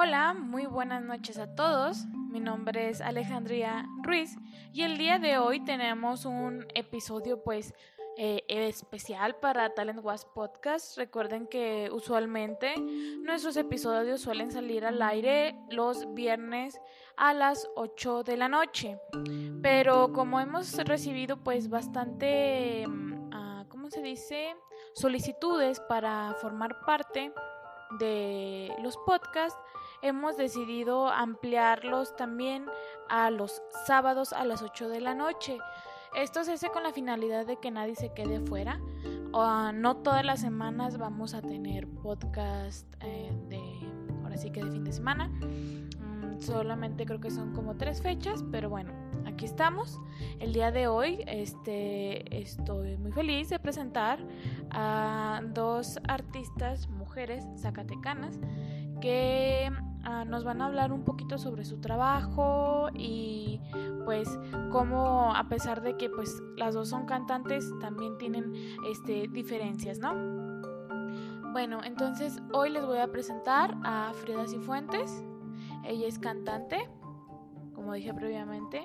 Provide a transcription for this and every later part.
Hola, muy buenas noches a todos. Mi nombre es Alejandría Ruiz y el día de hoy tenemos un episodio pues eh, especial para Talent Was Podcast. Recuerden que usualmente nuestros episodios suelen salir al aire los viernes a las 8 de la noche. Pero como hemos recibido pues bastante, mm, ah, ¿cómo se dice? Solicitudes para formar parte de los podcasts, hemos decidido ampliarlos también a los sábados a las 8 de la noche. Esto se hace con la finalidad de que nadie se quede fuera. Uh, no todas las semanas vamos a tener podcast eh, de, ahora sí que de fin de semana. Mm, solamente creo que son como tres fechas, pero bueno, aquí estamos. El día de hoy este, estoy muy feliz de presentar a dos artistas, mujeres zacatecanas, que Ah, nos van a hablar un poquito sobre su trabajo y pues cómo a pesar de que pues las dos son cantantes también tienen este diferencias, ¿no? Bueno, entonces hoy les voy a presentar a Frida Cifuentes. Ella es cantante, como dije previamente,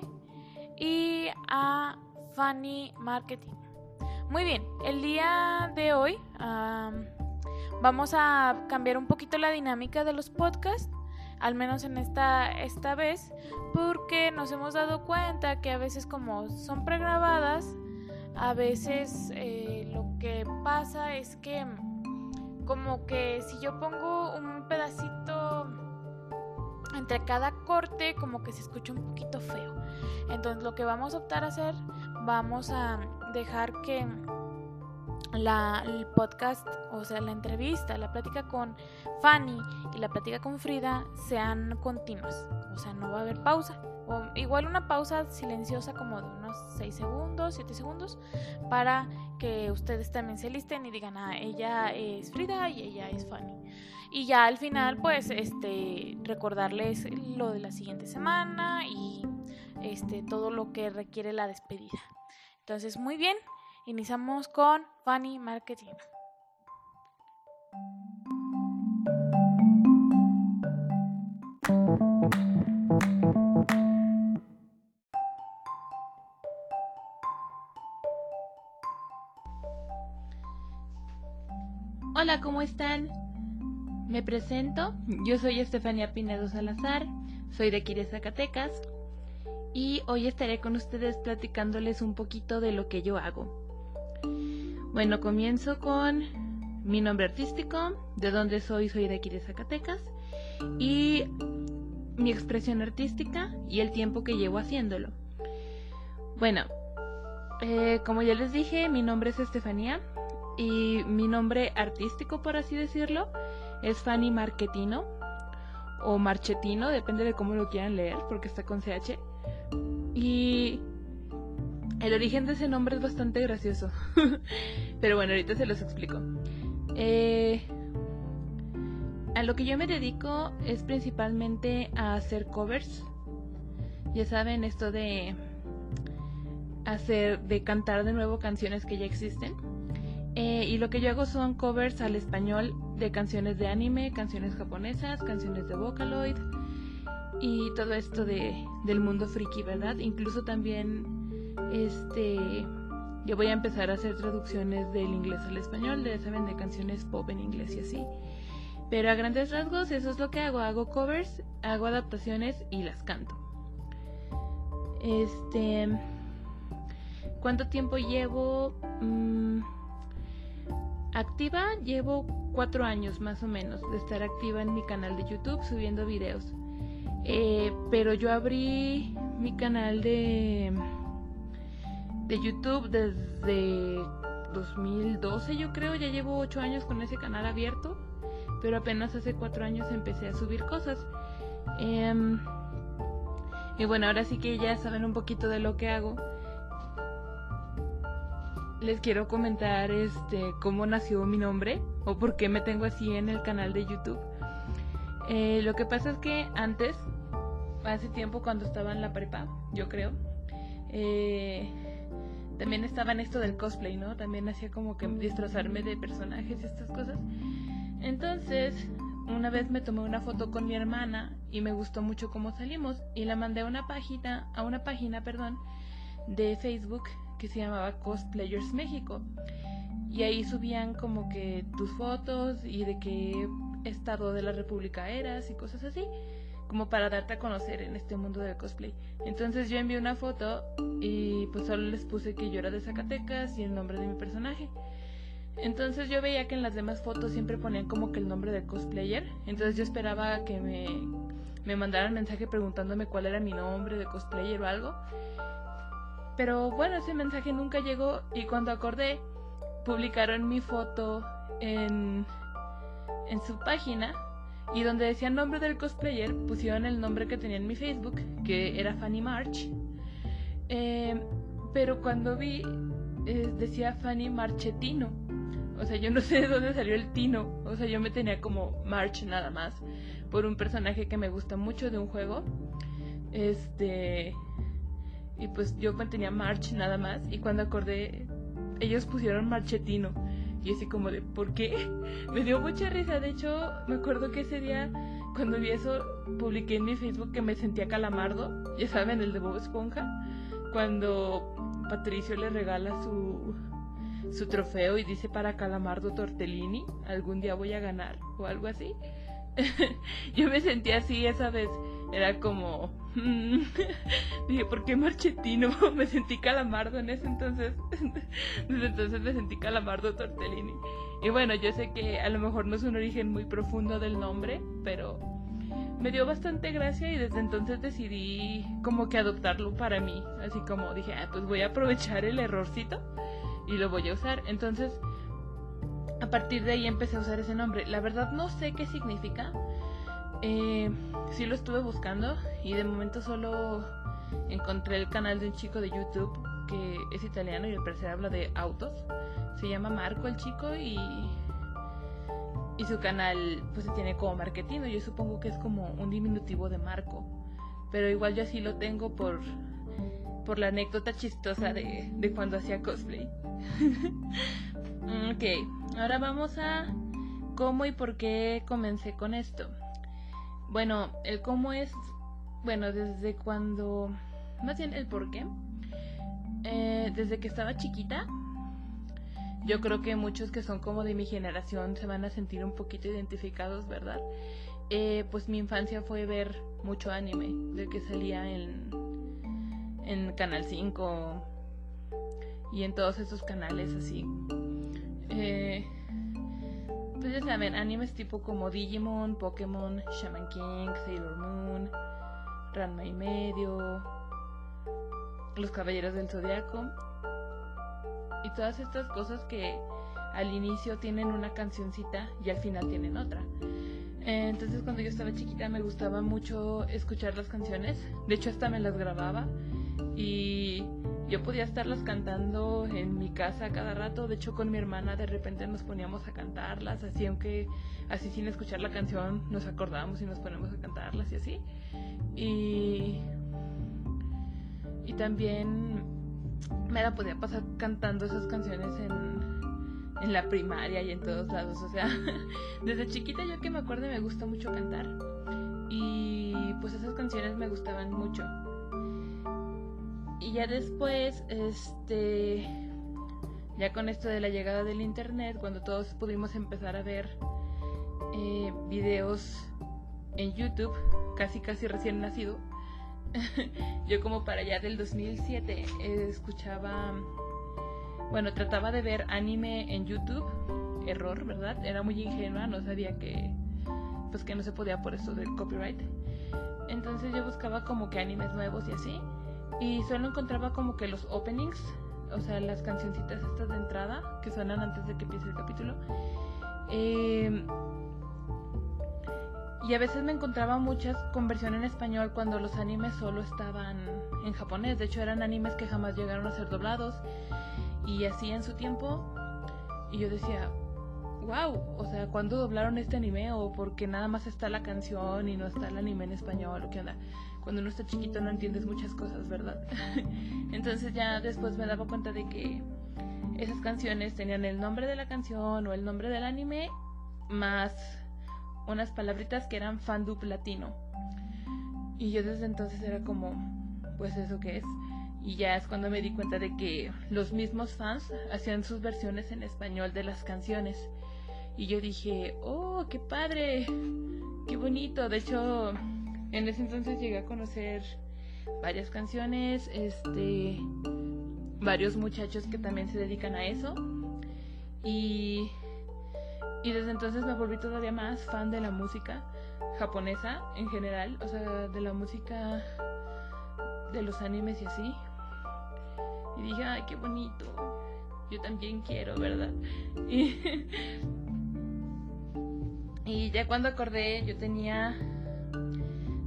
y a Fanny Marketing. Muy bien, el día de hoy vamos a cambiar un poquito la dinámica de los podcasts al menos en esta, esta vez, porque nos hemos dado cuenta que a veces como son pregrabadas, a veces eh, lo que pasa es que como que si yo pongo un pedacito entre cada corte como que se escucha un poquito feo. Entonces lo que vamos a optar a hacer, vamos a dejar que la, el podcast, o sea, la entrevista, la plática con Fanny y la plática con Frida sean continuas. O sea, no va a haber pausa. O igual una pausa silenciosa como de unos 6 segundos, 7 segundos, para que ustedes también se listen y digan, ah, ella es Frida y ella es Fanny. Y ya al final, pues, este, recordarles lo de la siguiente semana y este, todo lo que requiere la despedida. Entonces, muy bien, Iniciamos con Fanny Marketing. Hola, ¿cómo están? Me presento, yo soy Estefania Pinedo Salazar, soy de aquí Zacatecas y hoy estaré con ustedes platicándoles un poquito de lo que yo hago. Bueno, comienzo con mi nombre artístico, de dónde soy, soy de aquí de Zacatecas, y mi expresión artística y el tiempo que llevo haciéndolo. Bueno, eh, como ya les dije, mi nombre es Estefanía y mi nombre artístico, por así decirlo, es Fanny Marquetino o Marchetino, depende de cómo lo quieran leer, porque está con CH. Y el origen de ese nombre es bastante gracioso. Pero bueno, ahorita se los explico. Eh, a lo que yo me dedico es principalmente a hacer covers. Ya saben, esto de hacer, de cantar de nuevo canciones que ya existen. Eh, y lo que yo hago son covers al español de canciones de anime, canciones japonesas, canciones de Vocaloid y todo esto de, del mundo friki, ¿verdad? Incluso también este, yo voy a empezar a hacer traducciones del inglés al español, de, saben, de canciones pop en inglés y así. Pero a grandes rasgos eso es lo que hago, hago covers, hago adaptaciones y las canto. Este, ¿cuánto tiempo llevo? Mm, activa llevo cuatro años más o menos de estar activa en mi canal de YouTube subiendo videos. Eh, pero yo abrí mi canal de de YouTube desde 2012 yo creo, ya llevo 8 años con ese canal abierto, pero apenas hace 4 años empecé a subir cosas. Em, y bueno, ahora sí que ya saben un poquito de lo que hago. Les quiero comentar este cómo nació mi nombre o por qué me tengo así en el canal de YouTube. Eh, lo que pasa es que antes, hace tiempo cuando estaba en la prepa, yo creo, eh, también estaba en esto del cosplay, ¿no? También hacía como que disfrazarme de personajes y estas cosas. Entonces, una vez me tomé una foto con mi hermana y me gustó mucho cómo salimos y la mandé a una página, a una página, perdón, de Facebook que se llamaba Cosplayers México. Y ahí subían como que tus fotos y de qué estado de la República eras y cosas así, como para darte a conocer en este mundo del cosplay. Entonces yo envié una foto y pues solo les puse que yo era de Zacatecas y el nombre de mi personaje. Entonces yo veía que en las demás fotos siempre ponían como que el nombre del cosplayer. Entonces yo esperaba que me, me mandaran mensaje preguntándome cuál era mi nombre de cosplayer o algo. Pero bueno, ese mensaje nunca llegó y cuando acordé, publicaron mi foto en, en su página y donde decía el nombre del cosplayer pusieron el nombre que tenía en mi Facebook, que era Fanny March. Eh, pero cuando vi, eh, decía Fanny Marchetino. O sea, yo no sé de dónde salió el Tino. O sea, yo me tenía como March nada más. Por un personaje que me gusta mucho de un juego. Este. Y pues yo tenía March nada más. Y cuando acordé, ellos pusieron Marchetino. Y así como de, ¿por qué? Me dio mucha risa. De hecho, me acuerdo que ese día, cuando vi eso, publiqué en mi Facebook que me sentía calamardo. Ya saben, el de Bob Esponja. Cuando Patricio le regala su, su trofeo y dice para Calamardo Tortellini, algún día voy a ganar o algo así. Yo me sentí así esa vez. Era como. dije, ¿por qué Marchetino? me sentí calamardo en ese entonces. Desde entonces me sentí calamardo Tortellini. Y bueno, yo sé que a lo mejor no es un origen muy profundo del nombre, pero me dio bastante gracia y desde entonces decidí como que adoptarlo para mí. Así como dije, ah, pues voy a aprovechar el errorcito y lo voy a usar. Entonces, a partir de ahí empecé a usar ese nombre. La verdad no sé qué significa. Eh, sí lo estuve buscando y de momento solo encontré el canal de un chico de YouTube que es italiano y al parecer habla de autos. Se llama Marco el chico y y su canal pues se tiene como Marquetino. Yo supongo que es como un diminutivo de Marco. Pero igual yo así lo tengo por, por la anécdota chistosa de, de cuando hacía cosplay. ok, ahora vamos a cómo y por qué comencé con esto. Bueno, el cómo es, bueno, desde cuando, más bien el por qué. Eh, desde que estaba chiquita, yo creo que muchos que son como de mi generación se van a sentir un poquito identificados, ¿verdad? Eh, pues mi infancia fue ver mucho anime, de que salía en, en Canal 5 y en todos esos canales así. Eh, pues ya saben, animes tipo como Digimon, Pokémon, Shaman King, Sailor Moon, Ranma y medio, Los Caballeros del Zodiaco. Y todas estas cosas que al inicio tienen una cancioncita y al final tienen otra. Eh, entonces cuando yo estaba chiquita me gustaba mucho escuchar las canciones, de hecho hasta me las grababa. Y yo podía estarlas cantando en mi casa cada rato, de hecho con mi hermana de repente nos poníamos a cantarlas, así aunque así sin escuchar la canción nos acordábamos y nos ponemos a cantarlas y así. Y, y también me la podía pasar cantando esas canciones en, en la primaria y en todos lados. O sea, desde chiquita yo que me acuerdo me gusta mucho cantar. Y pues esas canciones me gustaban mucho. Y ya después, este, ya con esto de la llegada del internet, cuando todos pudimos empezar a ver eh, videos en YouTube, casi casi recién nacido, yo como para allá del 2007 escuchaba, bueno, trataba de ver anime en YouTube, error, ¿verdad? Era muy ingenua, no sabía que, pues que no se podía por eso del copyright. Entonces yo buscaba como que animes nuevos y así, y solo encontraba como que los openings, o sea, las cancioncitas estas de entrada que suenan antes de que empiece el capítulo. Eh, y a veces me encontraba muchas con versión en español cuando los animes solo estaban en japonés. De hecho, eran animes que jamás llegaron a ser doblados. Y así en su tiempo. Y yo decía, wow, o sea, ¿cuándo doblaron este anime? O porque nada más está la canción y no está el anime en español, o qué onda. Cuando uno está chiquito no entiendes muchas cosas, ¿verdad? Entonces ya después me daba cuenta de que esas canciones tenían el nombre de la canción o el nombre del anime más unas palabritas que eran fandub latino. Y yo desde entonces era como, pues eso que es. Y ya es cuando me di cuenta de que los mismos fans hacían sus versiones en español de las canciones. Y yo dije, oh, qué padre, qué bonito. De hecho, en ese entonces llegué a conocer varias canciones, este, varios muchachos que también se dedican a eso. Y, y desde entonces me volví todavía más fan de la música japonesa en general, o sea, de la música de los animes y así. Y dije, ay, qué bonito. Yo también quiero, ¿verdad? y ya cuando acordé, yo tenía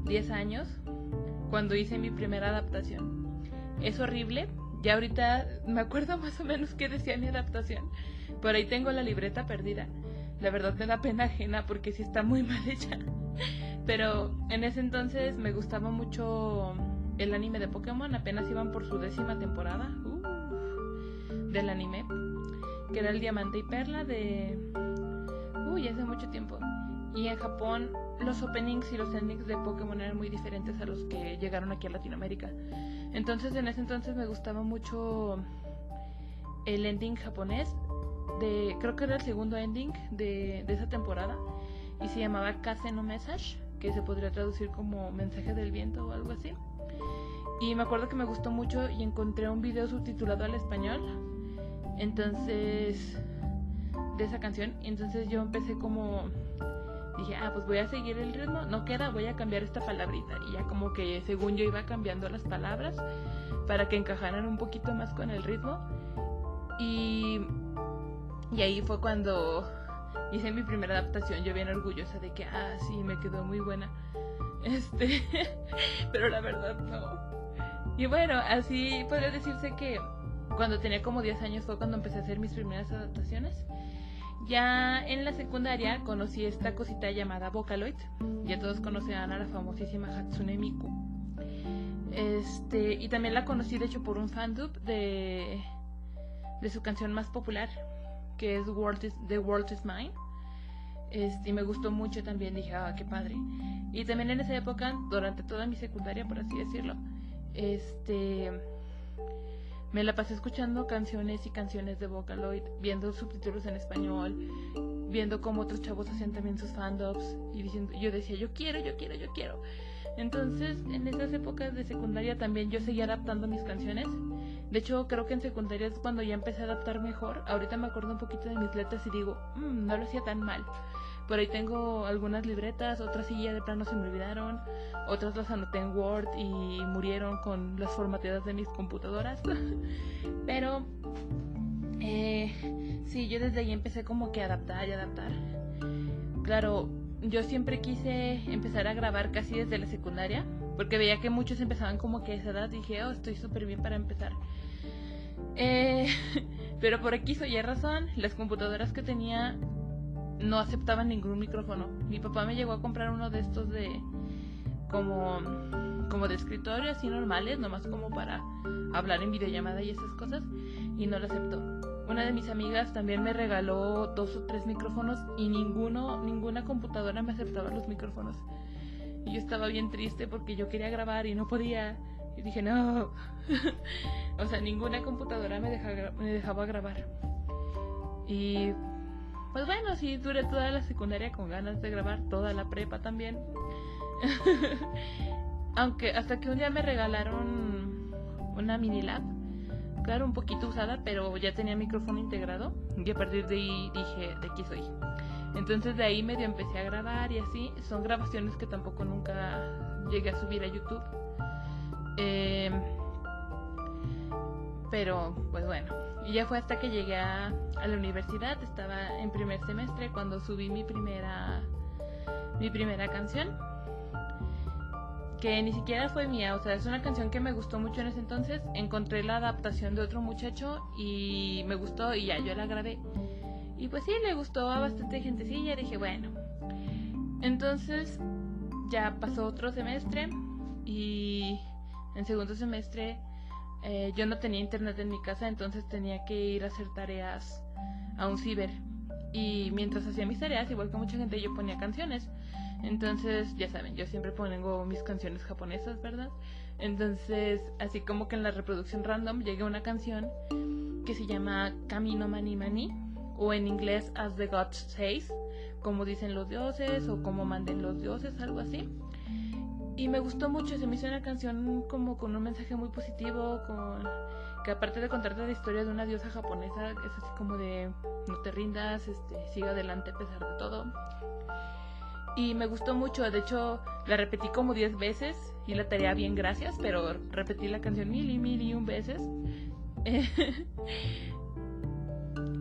10 años cuando hice mi primera adaptación. Es horrible. Ya ahorita me acuerdo más o menos qué decía mi adaptación. Por ahí tengo la libreta perdida. La verdad me da pena ajena porque sí está muy mal hecha. Pero en ese entonces me gustaba mucho el anime de Pokémon, apenas iban por su décima temporada uh, del anime, que era el Diamante y Perla de... Hace mucho tiempo. Y en Japón los openings y los endings de Pokémon eran muy diferentes a los que llegaron aquí a Latinoamérica. Entonces en ese entonces me gustaba mucho el ending japonés, de, creo que era el segundo ending de, de esa temporada, y se llamaba Kase no Message, que se podría traducir como mensaje del viento o algo así. Y me acuerdo que me gustó mucho y encontré un video subtitulado al español. Entonces, de esa canción. Entonces yo empecé como. Dije, ah, pues voy a seguir el ritmo. No queda, voy a cambiar esta palabrita. Y ya como que según yo iba cambiando las palabras para que encajaran un poquito más con el ritmo. Y, y ahí fue cuando hice mi primera adaptación. Yo bien orgullosa de que, ah, sí, me quedó muy buena. Este, pero la verdad no. Y bueno, así podría decirse que cuando tenía como 10 años fue cuando empecé a hacer mis primeras adaptaciones. Ya en la secundaria conocí esta cosita llamada Vocaloid. Ya todos conocían a la famosísima Hatsune Miku. Este, y también la conocí de hecho por un fandub de, de su canción más popular, que es The World is Mine. Este, y me gustó mucho también, dije, ah, qué padre. Y también en esa época, durante toda mi secundaria, por así decirlo, este me la pasé escuchando canciones y canciones de Vocaloid, viendo subtítulos en español, viendo cómo otros chavos hacían también sus fandubs y diciendo, yo decía, yo quiero, yo quiero, yo quiero. Entonces, en esas épocas de secundaria también yo seguía adaptando mis canciones. De hecho, creo que en secundaria es cuando ya empecé a adaptar mejor. Ahorita me acuerdo un poquito de mis letras y digo, mmm, no lo hacía tan mal. Por ahí tengo algunas libretas, otras sí ya de plano se me olvidaron, otras las anoté en Word y murieron con las formateadas de mis computadoras. Pero eh, sí, yo desde ahí empecé como que a adaptar y adaptar. Claro, yo siempre quise empezar a grabar casi desde la secundaria, porque veía que muchos empezaban como que a esa edad. Dije, oh, estoy súper bien para empezar. Eh, pero por aquí soy razón, las computadoras que tenía no aceptaban ningún micrófono. Mi papá me llegó a comprar uno de estos de como como de escritorio así normales, nomás como para hablar en videollamada y esas cosas y no lo aceptó. Una de mis amigas también me regaló dos o tres micrófonos y ninguno ninguna computadora me aceptaba los micrófonos. Y yo estaba bien triste porque yo quería grabar y no podía. Y dije, "No." o sea, ninguna computadora me, me dejaba grabar. Y pues bueno, sí, duré toda la secundaria con ganas de grabar, toda la prepa también. Aunque hasta que un día me regalaron una mini lab, claro, un poquito usada, pero ya tenía micrófono integrado. Y a partir de ahí dije, de aquí soy. Entonces de ahí medio empecé a grabar y así. Son grabaciones que tampoco nunca llegué a subir a YouTube. Eh, pero, pues bueno, y ya fue hasta que llegué a, la universidad, estaba en primer semestre cuando subí mi primera mi primera canción que ni siquiera fue mía, o sea, es una canción que me gustó mucho en ese entonces, encontré la adaptación de otro muchacho y me gustó y ya yo la grabé. Y pues sí, le gustó a bastante gente, sí, ya dije, bueno. Entonces ya pasó otro semestre y en segundo semestre eh, yo no tenía internet en mi casa, entonces tenía que ir a hacer tareas a un ciber. y mientras hacía mis tareas, igual que mucha gente, yo ponía canciones. Entonces, ya saben, yo siempre pongo mis canciones japonesas, ¿verdad? Entonces, así como que en la reproducción random llega una canción que se llama Camino Mani Mani, o en inglés As the Gods Says, como dicen los dioses, o como manden los dioses, algo así. Y me gustó mucho, se me hizo una canción como con un mensaje muy positivo, con que aparte de contarte la historia de una diosa japonesa, es así como de no te rindas, este, sigue adelante a pesar de todo. Y me gustó mucho, de hecho la repetí como 10 veces y la tarea bien gracias, pero repetí la canción mil y mil y un veces.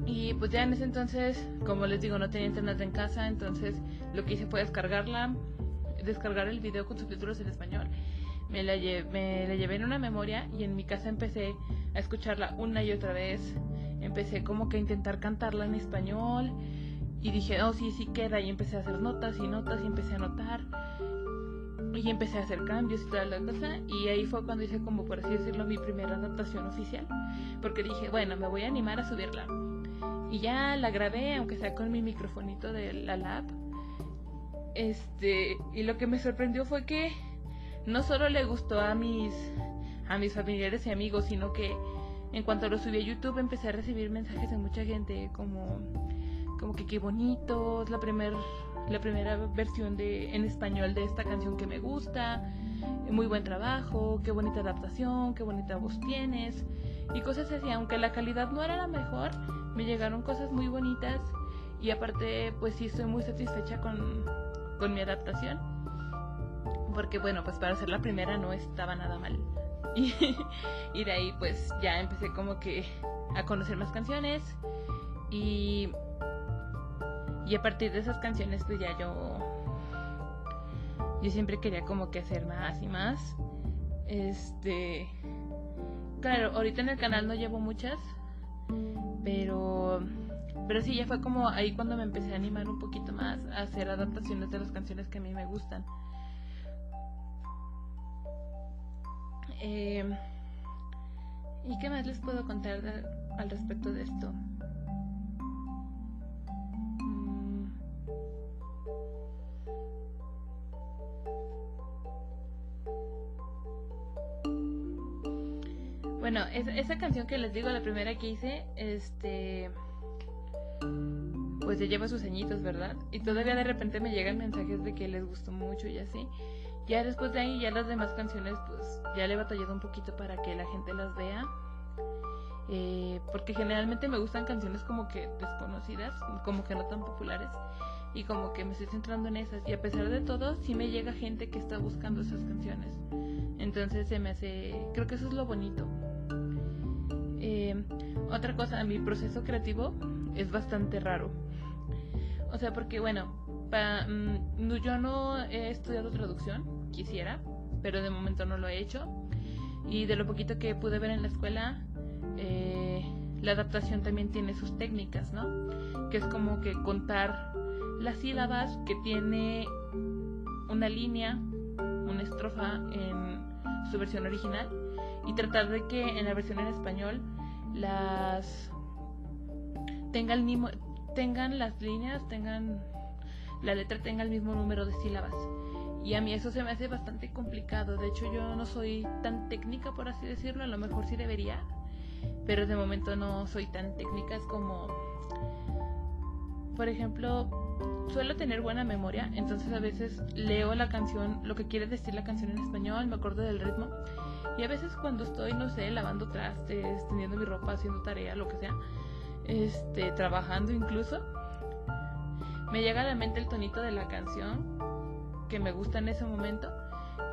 y pues ya en ese entonces, como les digo, no tenía internet en casa, entonces lo que hice fue descargarla, descargar el video con subtítulos en español. Me la, me la llevé en una memoria y en mi casa empecé a escucharla una y otra vez. Empecé como que a intentar cantarla en español y dije, oh sí, sí queda y empecé a hacer notas y notas y empecé a anotar y empecé a hacer cambios y toda la cosa y ahí fue cuando hice como por así decirlo mi primera adaptación oficial porque dije bueno me voy a animar a subirla y ya la grabé aunque sea con mi microfonito de la lab este y lo que me sorprendió fue que no solo le gustó a mis a mis familiares y amigos sino que en cuanto lo subí a YouTube empecé a recibir mensajes de mucha gente como como que qué bonito, es la primera la primera versión de en español de esta canción que me gusta, muy buen trabajo, qué bonita adaptación, qué bonita voz tienes y cosas así, aunque la calidad no era la mejor, me llegaron cosas muy bonitas y aparte pues sí estoy muy satisfecha con, con mi adaptación porque bueno pues para ser la primera no estaba nada mal y, y de ahí pues ya empecé como que a conocer más canciones y y a partir de esas canciones pues ya yo yo siempre quería como que hacer más y más. Este claro, ahorita en el canal no llevo muchas, pero pero sí ya fue como ahí cuando me empecé a animar un poquito más a hacer adaptaciones de las canciones que a mí me gustan. Eh, ¿Y qué más les puedo contar al respecto de esto? Bueno, esa canción que les digo, la primera que hice, este. Pues ya lleva sus añitos, ¿verdad? Y todavía de repente me llegan mensajes de que les gustó mucho y así. Ya después de ahí, ya las demás canciones, pues ya le he batallado un poquito para que la gente las vea. Eh, porque generalmente me gustan canciones como que desconocidas, como que no tan populares. Y como que me estoy centrando en esas. Y a pesar de todo, sí me llega gente que está buscando esas canciones. Entonces se me hace. Creo que eso es lo bonito. Eh, otra cosa, mi proceso creativo es bastante raro. O sea, porque bueno, mm, yo no he estudiado traducción, quisiera, pero de momento no lo he hecho. Y de lo poquito que pude ver en la escuela, eh, la adaptación también tiene sus técnicas, ¿no? Que es como que contar las sílabas que tiene una línea, una estrofa en su versión original y tratar de que en la versión en español las tengan el mismo tengan las líneas, tengan la letra tenga el mismo número de sílabas. Y a mí eso se me hace bastante complicado. De hecho, yo no soy tan técnica, por así decirlo. A lo mejor sí debería. Pero de momento no soy tan técnica. Es como... Por ejemplo, suelo tener buena memoria. Entonces a veces leo la canción, lo que quiere decir la canción en español. Me acuerdo del ritmo. Y a veces cuando estoy, no sé, lavando trastes, teniendo mi ropa, haciendo tarea, lo que sea, este, trabajando incluso, me llega a la mente el tonito de la canción que me gusta en ese momento,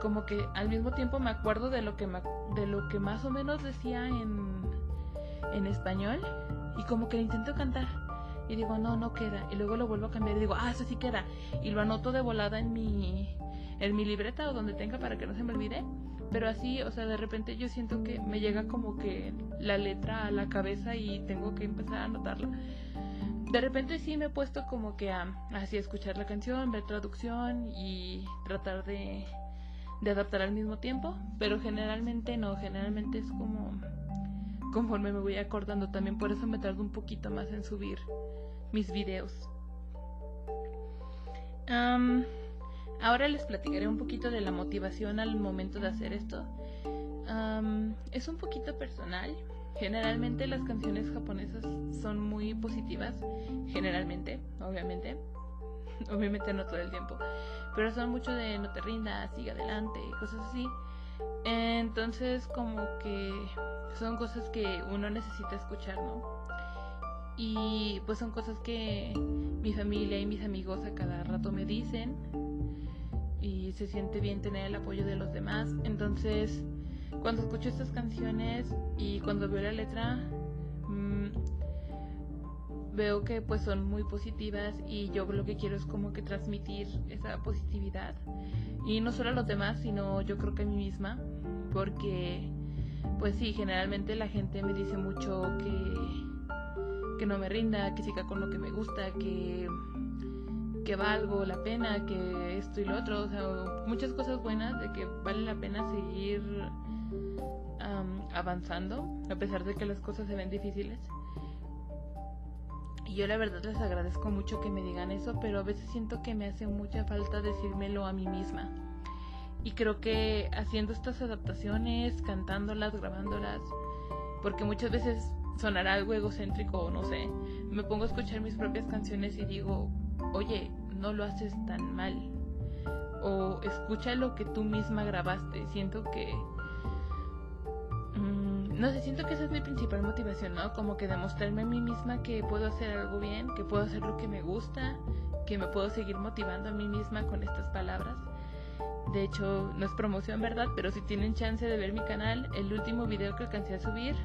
como que al mismo tiempo me acuerdo de lo que de lo que más o menos decía en en español y como que lo intento cantar y digo, "No, no queda." Y luego lo vuelvo a cambiar y digo, "Ah, eso sí queda." Y lo anoto de volada en mi en mi libreta o donde tenga para que no se me olvide pero así, o sea, de repente yo siento que me llega como que la letra a la cabeza y tengo que empezar a anotarla. De repente sí me he puesto como que a así escuchar la canción, ver traducción y tratar de, de adaptar al mismo tiempo, pero generalmente no, generalmente es como conforme me voy acordando. También por eso me tardo un poquito más en subir mis videos. Ahora les platicaré un poquito de la motivación al momento de hacer esto. es un poquito personal. Generalmente las canciones japonesas son muy positivas. Generalmente, obviamente. obviamente no todo el tiempo. Pero son mucho de no te rindas, sigue adelante, cosas así. Entonces como que son cosas que uno necesita escuchar, ¿no? Y pues son cosas que mi familia y mis amigos a cada rato me dicen. Y se siente bien tener el apoyo de los demás. Entonces, cuando escucho estas canciones y cuando veo la letra, mmm, veo que pues son muy positivas. Y yo lo que quiero es como que transmitir esa positividad. Y no solo a los demás sino yo creo que a mí misma. Porque pues sí generalmente la gente me dice mucho que que no me rinda que siga con lo que me gusta que que valgo la pena que esto y lo otro o sea muchas cosas buenas de que vale la pena seguir avanzando a pesar de que las cosas se ven difíciles y yo la verdad les agradezco mucho que me digan eso, pero a veces siento que me hace mucha falta decírmelo a mí misma. Y creo que haciendo estas adaptaciones, cantándolas, grabándolas, porque muchas veces sonará algo egocéntrico o no sé, me pongo a escuchar mis propias canciones y digo, oye, no lo haces tan mal. O escucha lo que tú misma grabaste. Siento que no sé, siento que esa es mi principal motivación, ¿no? Como que demostrarme a mí misma que puedo hacer algo bien, que puedo hacer lo que me gusta, que me puedo seguir motivando a mí misma con estas palabras. De hecho, no es promoción, ¿verdad? Pero si tienen chance de ver mi canal, el último video que alcancé a subir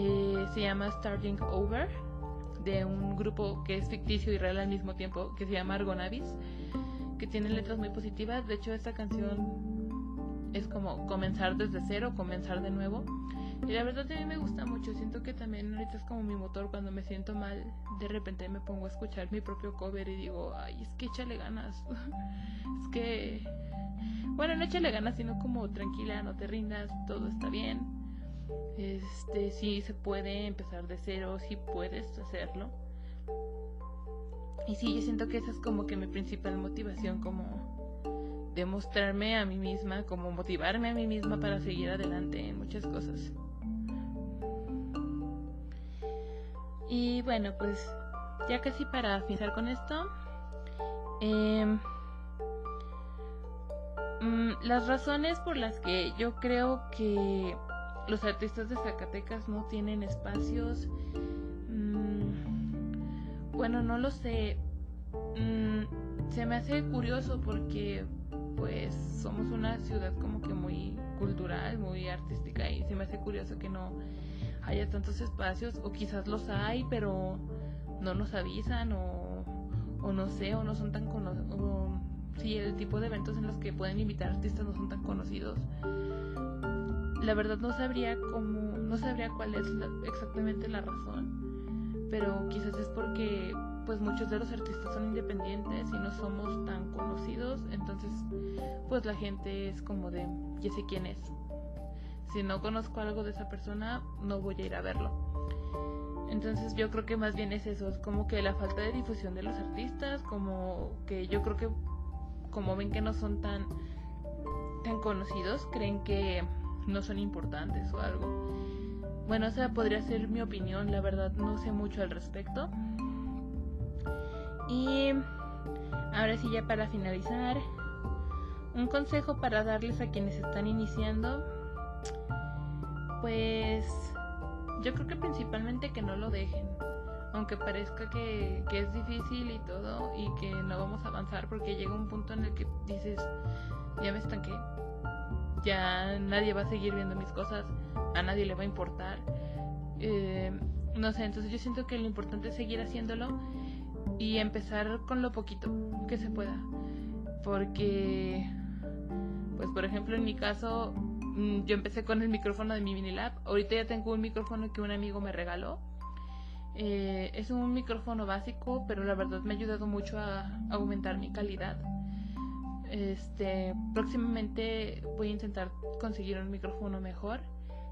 eh, se llama Starting Over, de un grupo que es ficticio y real al mismo tiempo, que se llama Argonavis, que tiene letras muy positivas. De hecho, esta canción es como comenzar desde cero, comenzar de nuevo. Y la verdad a mí me gusta mucho, siento que también ahorita es como mi motor cuando me siento mal, de repente me pongo a escuchar mi propio cover y digo, ay, es que échale ganas. es que, bueno, no échale ganas, sino como tranquila, no te rindas, todo está bien. Este, sí se puede empezar de cero, sí puedes hacerlo. Y sí, yo siento que esa es como que mi principal motivación, como demostrarme a mí misma, como motivarme a mí misma para seguir adelante en muchas cosas. Y bueno, pues ya casi para finalizar con esto, em, mm, las razones por las que yo creo que los artistas de Zacatecas no tienen espacios, mm, bueno, no lo sé, mm, se me hace curioso porque pues somos una ciudad como que muy cultural, muy artística y se me hace curioso que no haya tantos espacios o quizás los hay pero no nos avisan o, o no sé o no son tan conocidos si el tipo de eventos en los que pueden invitar artistas no son tan conocidos la verdad no sabría cómo no sabría cuál es exactamente la razón pero quizás es porque pues muchos de los artistas son independientes y no somos tan conocidos, entonces pues la gente es como de, ya sé quién es. Si no conozco algo de esa persona, no voy a ir a verlo. Entonces yo creo que más bien es eso, es como que la falta de difusión de los artistas, como que yo creo que como ven que no son tan tan conocidos, creen que no son importantes o algo. Bueno, esa podría ser mi opinión, la verdad no sé mucho al respecto. Y ahora sí ya para finalizar, un consejo para darles a quienes están iniciando, pues yo creo que principalmente que no lo dejen, aunque parezca que, que, es difícil y todo y que no vamos a avanzar porque llega un punto en el que dices, ya me estanqué, ya nadie va a seguir viendo mis cosas, a nadie le va a importar. Eh, no sé, entonces yo siento que lo importante es seguir haciéndolo y empezar con lo poquito que se pueda. Porque, pues por ejemplo en mi caso, mm, yo empecé con el micrófono de mi Minilab. Ahorita ya tengo un micrófono que un amigo me regaló. Eh, es un micrófono básico, pero la verdad me ha ayudado mucho a aumentar mi calidad. Este, próximamente voy a intentar conseguir un micrófono mejor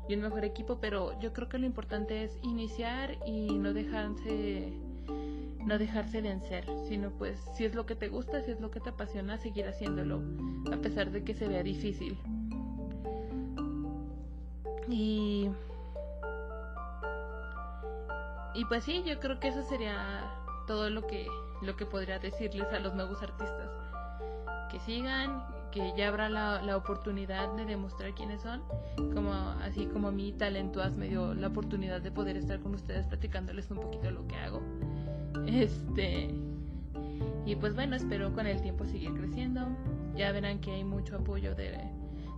y un mejor equipo, pero yo creo que lo importante es iniciar y no dejarse no dejarse vencer, sino pues si es lo que te gusta, si es lo que te apasiona, seguir haciéndolo, a pesar de que se vea difícil. Y y pues sí, yo creo que eso sería todo lo que lo que podría decirles a los nuevos artistas. Que sigan, que ya habrá la, la, oportunidad de demostrar quiénes son, como así como mi talento me dio la oportunidad de poder estar con ustedes platicándoles un poquito lo que hago. Este y pues bueno, espero con el tiempo seguir creciendo. Ya verán que hay mucho apoyo de,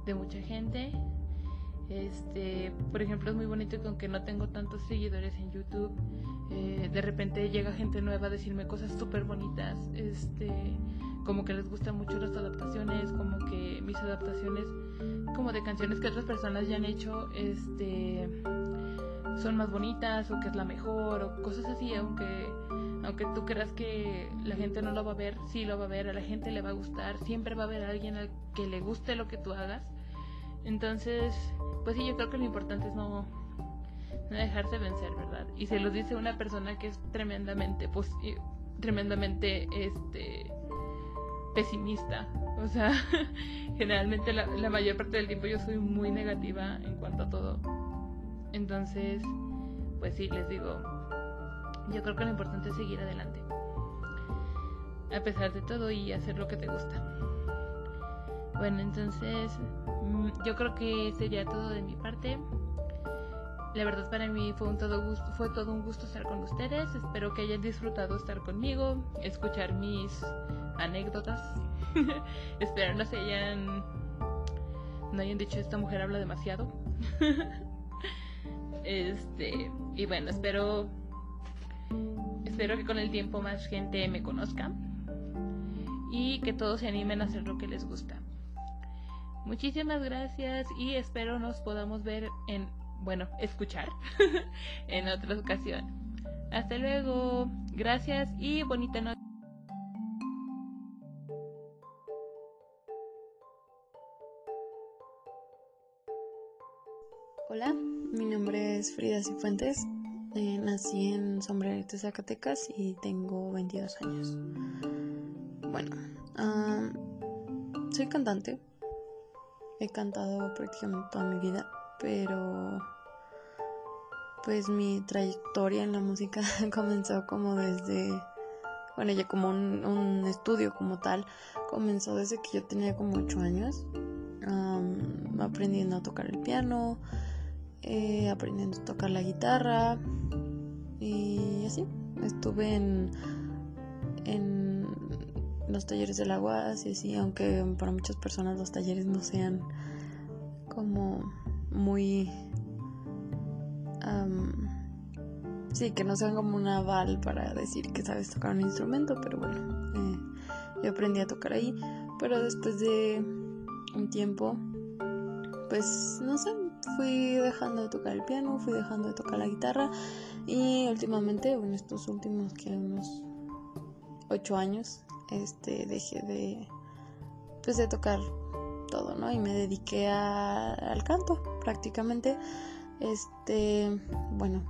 de mucha gente. Este, por ejemplo, es muy bonito que aunque no tengo tantos seguidores en YouTube, eh, de repente llega gente nueva a decirme cosas súper bonitas. Este, como que les gustan mucho las adaptaciones, como que mis adaptaciones como de canciones que otras personas ya han hecho, este son más bonitas o que es la mejor o cosas así, aunque aunque tú creas que la gente no lo va a ver, sí lo va a ver, a la gente le va a gustar, siempre va a haber alguien al que le guste lo que tú hagas. Entonces, pues sí, yo creo que lo importante es no, no dejarse vencer, ¿verdad? Y se los dice una persona que es tremendamente, pues, tremendamente, este, pesimista. O sea, generalmente la, mayor parte del tiempo yo soy muy negativa en cuanto a todo. Entonces, pues sí, les digo, yo creo que lo importante es seguir adelante. A pesar de todo y hacer lo que te gusta. Bueno, entonces mm, yo creo que sería todo de mi parte. La verdad para mí fue, un todo fue todo un gusto estar con ustedes. Espero que hayan disfrutado estar conmigo, escuchar mis anécdotas. Espero no se hayan no hayan dicho esta mujer habla demasiado. este, y bueno, espero espero que con el tiempo más gente me conozca y que todos se animen a hacer lo que les gusta. Muchísimas gracias y espero nos podamos ver en, bueno, escuchar en otra ocasión. Hasta luego, gracias y bonita noche. Hola, mi nombre es Frida Cifuentes. Eh, nací en Sombrerete, Zacatecas y tengo 22 años. Bueno, soy cantante. He cantado prácticamente toda mi vida, pero pues mi trayectoria en la música comenzó como desde, bueno, ya como un, estudio como tal, comenzó desde que yo tenía como 8 años, aprendiendo a tocar el piano, eh, aprendiendo a tocar la guitarra y así. Estuve en, en los talleres del agua, así, así, aunque para muchas personas los talleres no sean como muy... sí, que no sean como un aval para decir que sabes tocar un instrumento, pero bueno, eh, yo aprendí a tocar ahí, pero después de un tiempo, pues no sé, fui dejando de tocar el piano, fui dejando de tocar la guitarra. Y últimamente, bueno, estos últimos que unos ocho años, este, dejé de, pues de tocar todo, ¿no? Y me dediqué al canto prácticamente. Este, bueno,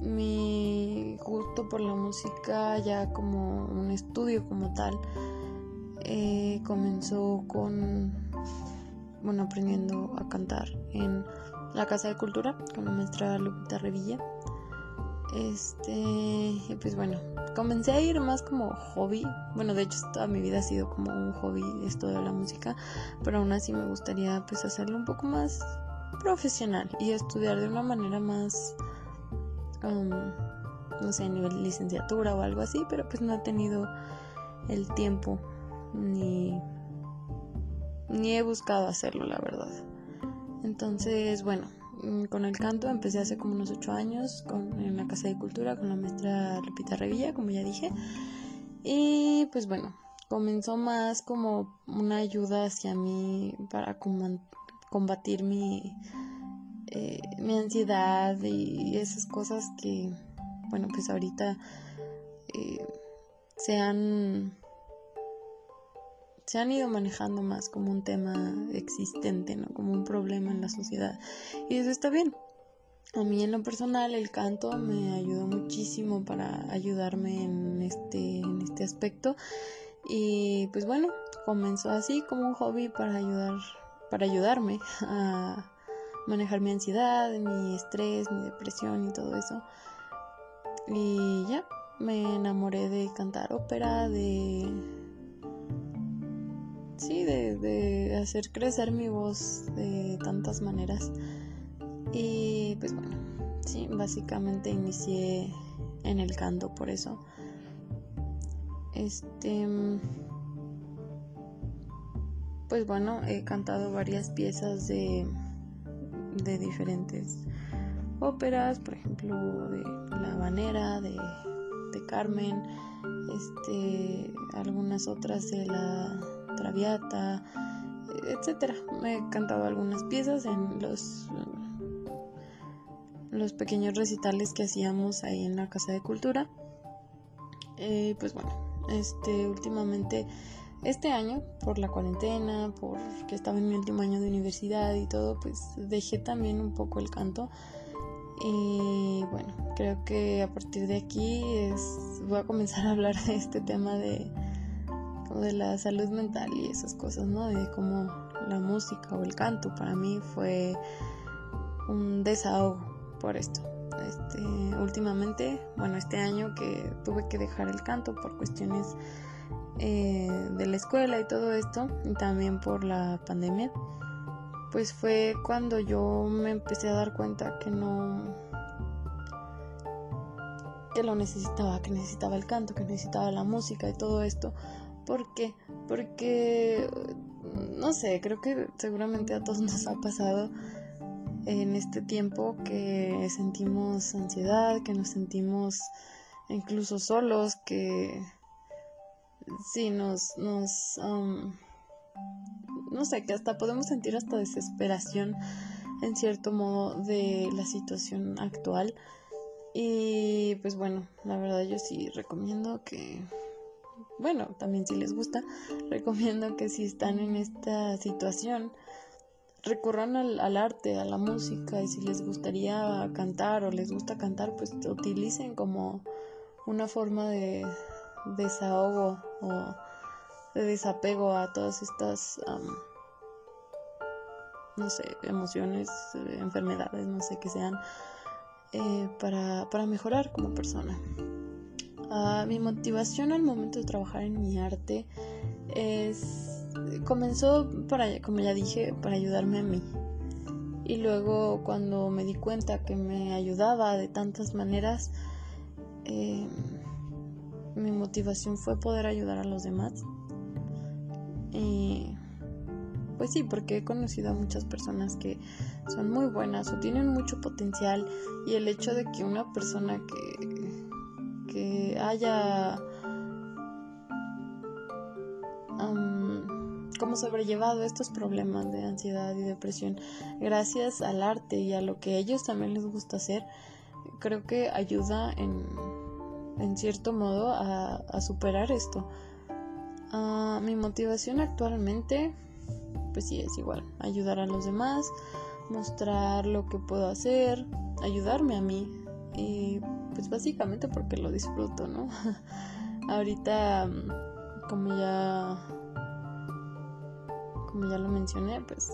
mi gusto por la música ya como un estudio como tal eh, comenzó con bueno, aprendiendo a cantar en la Casa de Cultura con la maestra Lupita Revilla. Este, pues bueno, comencé a ir más como hobby. Bueno, de hecho toda mi vida ha sido como un hobby esto de la música, pero aún así me gustaría pues hacerlo un poco más profesional y estudiar de una manera más, um, no sé, a nivel licenciatura o algo así, pero pues no he tenido el tiempo ni ni he buscado hacerlo, la verdad. Entonces, bueno, con el canto empecé hace como unos ocho años en la Casa de Cultura con la maestra Lupita Revilla, como ya dije. Y pues bueno, comenzó más como una ayuda hacia mí para combatir mi, eh, mi ansiedad y esas cosas que, bueno, pues ahorita eh, se han se han ido manejando más como un tema existente, ¿no? Como un problema en la sociedad. Y eso está bien. A mí en lo personal el canto me ayudó muchísimo para ayudarme en este, en este aspecto. Y pues bueno, comenzó así como un hobby para ayudar, para ayudarme a manejar mi ansiedad, mi estrés, mi depresión y todo eso. Y ya, me enamoré de cantar ópera, de... Sí, de, hacer crecer mi voz de tantas maneras. Y pues bueno, sí, básicamente inicié en el canto por eso. Este... Pues bueno, he cantado varias piezas de, de diferentes óperas, por ejemplo, de La Habanera, de de Carmen, este, algunas otras de la Traviata, etcétera. He cantado algunas piezas en los los pequeños recitales que hacíamos ahí en la Casa de Cultura. Eh, pues bueno, este últimamente este año por la cuarentena, porque estaba en mi último año de universidad y todo, pues dejé también un poco el canto y bueno, creo que a partir de aquí voy a comenzar a hablar de este tema de, de la salud mental y esas cosas, ¿no? De cómo la música o el canto para mí fue un desahogo por esto. Este, últimamente, bueno, este año que tuve que dejar el canto por cuestiones eh, de la escuela y todo esto, y también por la pandemia pues fue cuando yo me empecé a dar cuenta que no que lo necesitaba, que necesitaba el canto, que necesitaba la música y todo esto. ¿Por qué? Porque no sé, creo que seguramente a todos nos ha pasado en este tiempo que sentimos ansiedad, que nos sentimos incluso solos, que sí nos no sé, que hasta podemos sentir hasta desesperación en cierto modo de la situación actual. Y pues bueno, la verdad yo sí recomiendo que, bueno, también si les gusta, recomiendo que si están en esta situación, recurran al, arte, a la música y si les gustaría cantar o les gusta cantar, pues utilicen como una forma de desahogo o de desapego a todas estas, no sé, emociones, eh, enfermedades, no sé qué sean, eh, para, para, mejorar como persona. Ah, mi motivación al momento de trabajar en mi arte es comenzó para como ya dije para ayudarme a mí. Y luego cuando me di cuenta que me ayudaba de tantas maneras eh, mi motivación fue poder ayudar a los demás. Y pues sí, porque he conocido a muchas personas que son muy buenas o tienen mucho potencial y el hecho de que una persona que, que haya como sobrellevado estos problemas de ansiedad y depresión gracias al arte y a lo que a ellos también les gusta hacer, creo que ayuda en, en cierto modo a, superar esto. Ah, mi motivación actualmente, pues sí, es igual, ayudar a los demás, mostrar lo que puedo hacer, ayudarme a mí y pues básicamente porque lo disfruto, ¿no? Ahorita, como ya, como ya lo mencioné, pues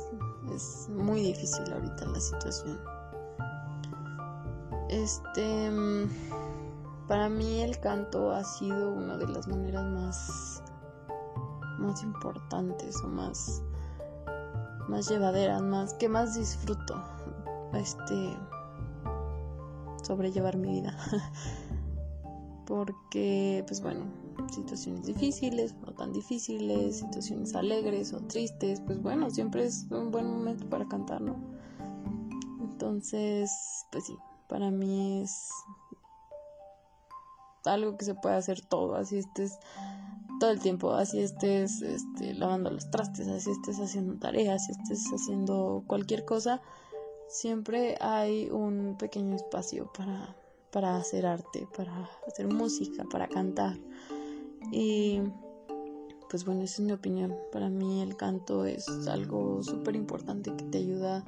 es muy difícil ahorita la situación. Este, para mí el canto ha sido una de las maneras más más importantes o más más llevaderas, más que más disfruto este sobrellevar mi vida. Porque pues bueno, situaciones difíciles, no tan difíciles, situaciones alegres o tristes, pues bueno, siempre es un buen momento para cantar, ¿no? Entonces, pues sí, para mí es algo que se puede hacer todo, así estés todo el tiempo, así estés este, lavando los trastes, así estés haciendo tareas, así estés haciendo cualquier cosa, siempre hay un pequeño espacio para, para hacer arte, para hacer música, para cantar. Y pues bueno, esa es mi opinión. Para mí el canto es algo súper importante que te ayuda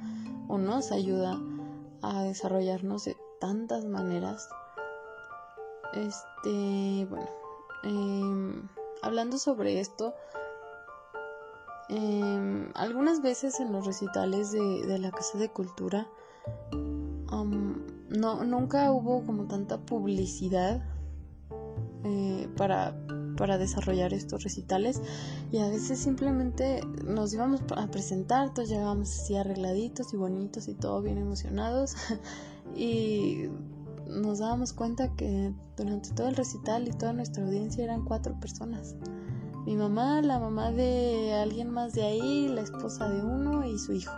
o nos ayuda a desarrollarnos de tantas maneras. Este, bueno, em, hablando sobre esto, em, algunas veces en los recitales de, la Casa de Cultura, no, nunca hubo como tanta publicidad eh, para, para desarrollar estos recitales y a veces simplemente nos íbamos a presentar, todos llegábamos así arregladitos y bonitos y todo bien emocionados y nos dábamos cuenta que durante todo el recital y toda nuestra audiencia eran cuatro personas. Mi mamá, la mamá de alguien más de ahí, la esposa de uno y su hijo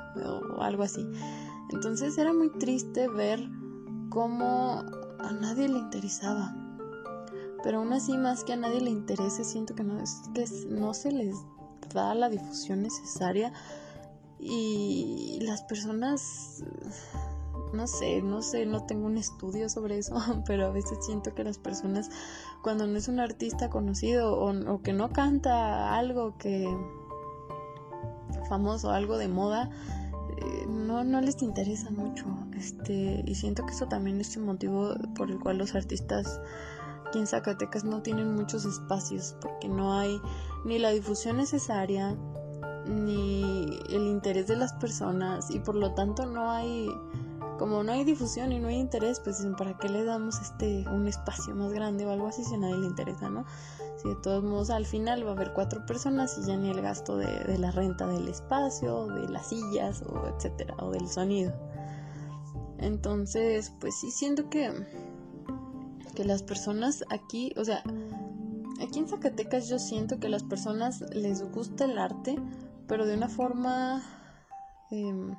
o algo así. Entonces era muy triste ver cómo a nadie le interesaba. Pero aún así, más que a nadie le interese, siento que no, es no se les da la difusión necesaria y las personas no sé, no sé, no tengo un estudio sobre eso, pero a veces siento que las personas cuando no es un artista conocido o, que no canta algo que famoso, algo de moda, eh, no, no les interesa mucho. Este, y siento que eso también es un motivo por el cual los artistas aquí en Zacatecas no tienen muchos espacios, porque no hay ni la difusión necesaria, ni el interés de las personas, y por lo tanto no hay como no hay difusión y no hay interés, pues ¿para qué le damos este un espacio más grande o algo así si a nadie le interesa, no? Si de todos modos al final va a haber cuatro personas y ya ni el gasto de, la renta del espacio, de las sillas o etcétera, o del sonido. Entonces, pues sí siento que, que las personas aquí, o sea, aquí en Zacatecas yo siento que las personas les gusta el arte, pero de una forma... Em,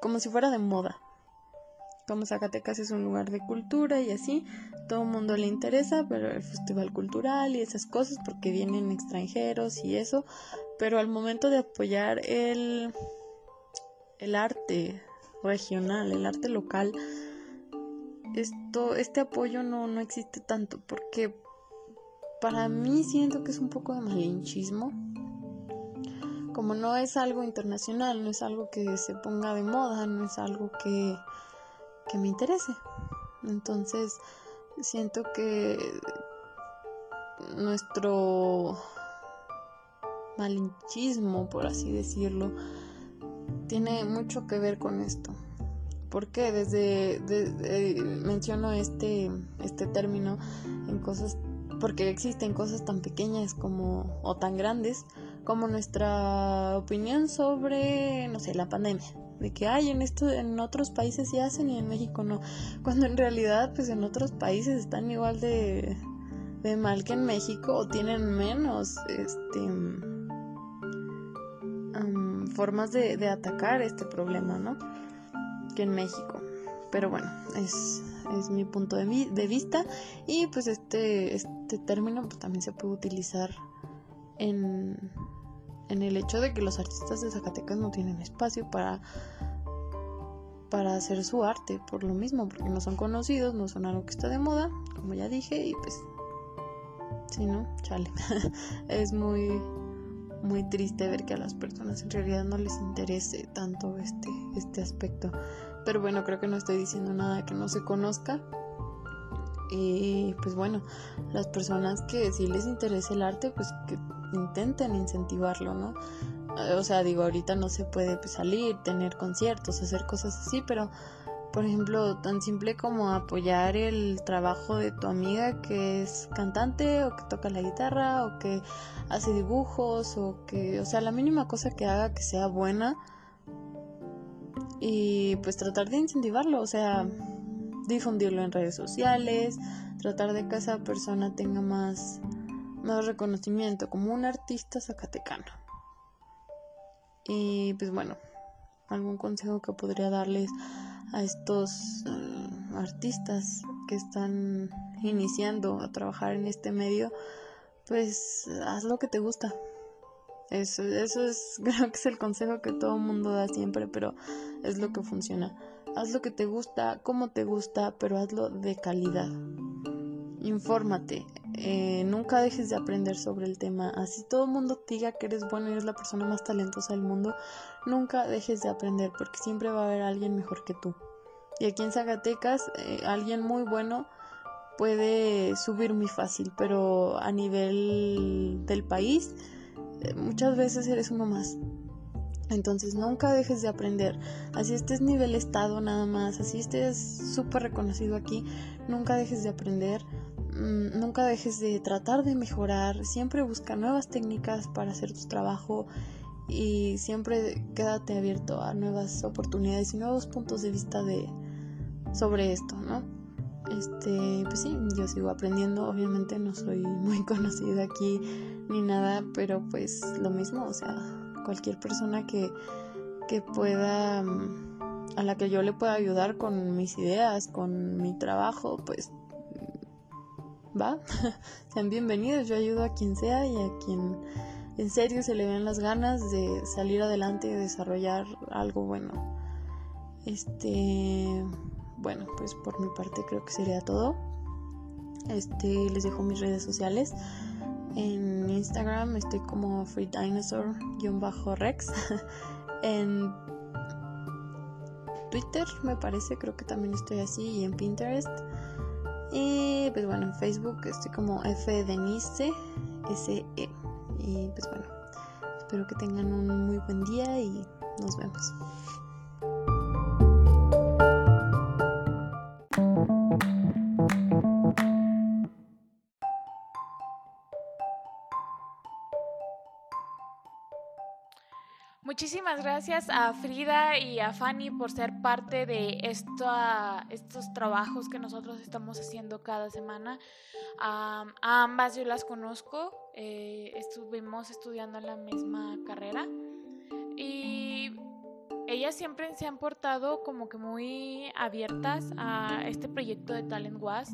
como si fuera de moda. Como Zacatecas es un lugar de cultura y así, todo el mundo le interesa, pero el festival cultural y esas cosas porque vienen extranjeros y eso, pero al momento de apoyar el, el arte regional, el arte local, esto, este apoyo no, no existe tanto porque para mí siento que es un poco de malinchismo como no es algo internacional, no es algo que se ponga de moda, no es algo que, que me interese. Entonces, siento que nuestro malinchismo, por así decirlo, tiene mucho que ver con esto. Porque desde, menciono este, este término en cosas, porque existen cosas tan pequeñas como o tan grandes como nuestra opinión sobre, no sé, la pandemia. De que hay en esto, en otros países sí hacen y en México no. Cuando en realidad, pues en otros países están igual de, de mal que en México o tienen menos este, formas de, de, atacar este problema, ¿no? Que en México. Pero bueno, es, es mi punto de, de, vista y pues este, este término pues, también se puede utilizar en, en el hecho de que los artistas de Zacatecas no tienen espacio para para hacer su arte por lo mismo porque no son conocidos no son algo que está de moda como ya dije y pues si no chale. Es muy muy triste ver que a las personas en realidad no les interese tanto este este aspecto. Pero bueno creo que no estoy diciendo nada que no se conozca. Y pues bueno, las personas que sí les interesa el arte, pues que intenten incentivarlo, ¿no? O sea, digo, ahorita no se puede pues, salir, tener conciertos, hacer cosas así, pero por ejemplo, tan simple como apoyar el trabajo de tu amiga que es cantante o que toca la guitarra o que hace dibujos o que, o sea, la mínima cosa que haga que sea buena y pues tratar de incentivarlo, o sea, difundirlo en redes sociales, tratar de que esa persona tenga más, más reconocimiento como un artista zacatecano. Y pues bueno, algún consejo que podría darles a estos eh, artistas que están iniciando a trabajar en este medio, pues haz lo que te gusta. Eso, eso es, creo que es el consejo que todo el mundo da siempre, pero es lo que funciona. Haz lo que te gusta, como te gusta, pero hazlo de calidad. Infórmate. Eh, nunca dejes de aprender sobre el tema. Así todo el mundo diga que eres bueno y eres la persona más talentosa del mundo, nunca dejes de aprender porque siempre va a haber alguien mejor que tú. Y aquí en Zacatecas, eh, alguien muy bueno puede subir muy fácil, pero a nivel del país, eh, muchas veces eres uno más. Entonces nunca dejes de aprender. Así estés nivel estado nada más, así estés súper reconocido aquí, nunca dejes de aprender, nunca dejes de tratar de mejorar, siempre busca nuevas técnicas para hacer tu trabajo y siempre quédate abierto a nuevas oportunidades y nuevos puntos de vista de sobre esto, ¿no? Este, pues sí, yo sigo aprendiendo, obviamente no soy muy conocida aquí ni nada, pero pues lo mismo, o sea, cualquier persona que, que pueda, mm, a la que yo le pueda ayudar con mis ideas, con mi trabajo, pues mm, va, sean bienvenidos, yo ayudo a quien sea y a quien en serio se le ven las ganas de salir adelante y desarrollar algo bueno. Este, bueno, pues por mi parte creo que sería todo. Este, les dejo mis redes sociales. En Instagram estoy como Free Dinosaur-Rex. en Twitter me parece, creo que también estoy así. Y en Pinterest. Y pues bueno, en Facebook estoy como F SE. Y pues bueno, espero que tengan un muy buen día y nos vemos. Muchísimas gracias a Frida y a Fanny por ser parte de estos trabajos que nosotros estamos haciendo cada semana. a ambas yo las conozco, eh, estuvimos estudiando la misma carrera y ellas siempre se han portado como que muy abiertas a este proyecto de Talent Was,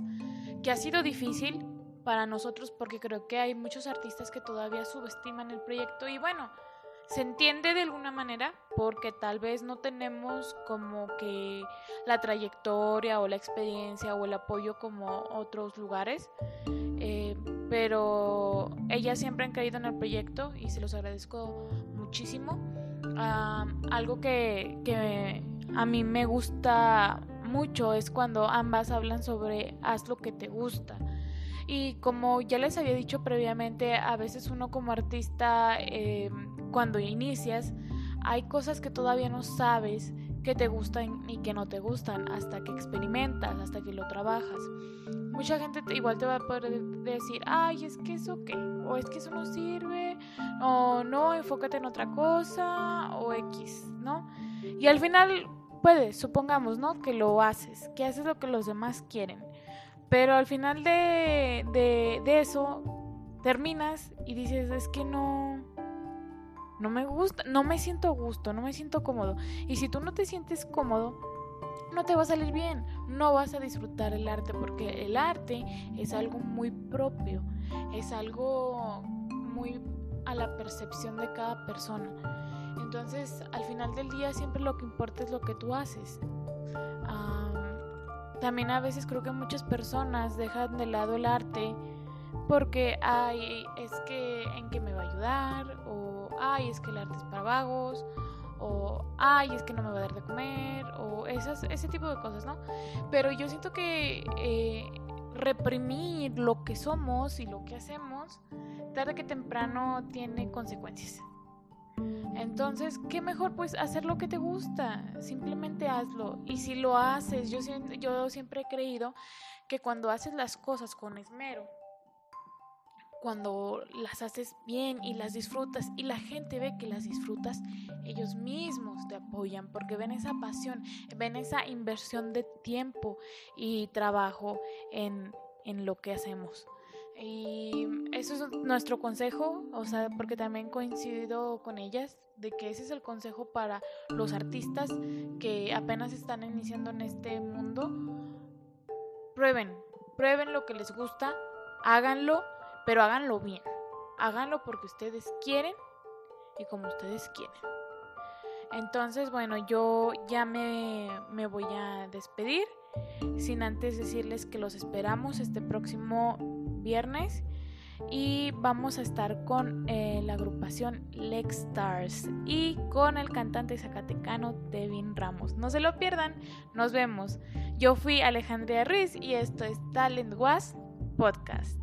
que ha sido difícil para nosotros porque creo que hay muchos artistas que todavía subestiman el proyecto y bueno, se entiende de alguna manera porque tal vez no tenemos como que la trayectoria o la experiencia o el apoyo como otros lugares. Eh, pero ellas siempre han creído en el proyecto y se los agradezco muchísimo. Algo que, que a mí me gusta mucho es cuando ambas hablan sobre haz lo que te gusta. Y como ya les había dicho previamente, a veces uno como artista, eh, cuando inicias, hay cosas que todavía no sabes que te gustan y que no te gustan hasta que experimentas, hasta que lo trabajas. Mucha gente igual te va a poder decir, ay, es que eso qué, o es que eso no sirve, o no, enfócate en otra cosa, o X, ¿no? Y al final puedes, supongamos, ¿no? Que lo haces, que haces lo que los demás quieren. Pero al final de, de, eso, terminas y dices, es que no, no me gusta, no me siento gusto, no me siento cómodo. Y si tú no te sientes cómodo, no te va a salir bien, no vas a disfrutar el arte porque el arte es algo muy propio, es algo muy a la percepción de cada persona. Entonces, al final del día siempre lo que importa es lo que tú haces. También a veces creo que muchas personas dejan de lado el arte porque, ay, es que en qué me va a ayudar, ay, es que el arte es para vagos, o ay, es que no me va a dar de comer, o esas, ese tipo de cosas, ¿no? Pero yo siento que eh, reprimir lo que somos y lo que hacemos, tarde que temprano tiene consecuencias. Entonces, ¿qué mejor pues hacer lo que te gusta? Simplemente hazlo. Y si lo haces, yo, yo siempre he creído que cuando haces las cosas con esmero, cuando las haces bien y las disfrutas y la gente ve que las disfrutas, ellos mismos te apoyan porque ven esa pasión, ven esa inversión de tiempo y trabajo en, en lo que hacemos. Y eso es nuestro consejo, o sea, porque también coincido con ellas de que ese es el consejo para los artistas que apenas están iniciando en este mundo. Prueben, prueben lo que les gusta, háganlo, pero háganlo bien. Háganlo porque ustedes quieren y como ustedes quieren. Entonces, bueno, yo ya me, me voy a despedir. Sin antes decirles que los esperamos este próximo viernes y vamos a estar con eh, la agrupación Lex Stars y con el cantante zacatecano Devin Ramos. No se lo pierdan, nos vemos. Yo fui Alejandría Ruiz y esto es Talent Was Podcast.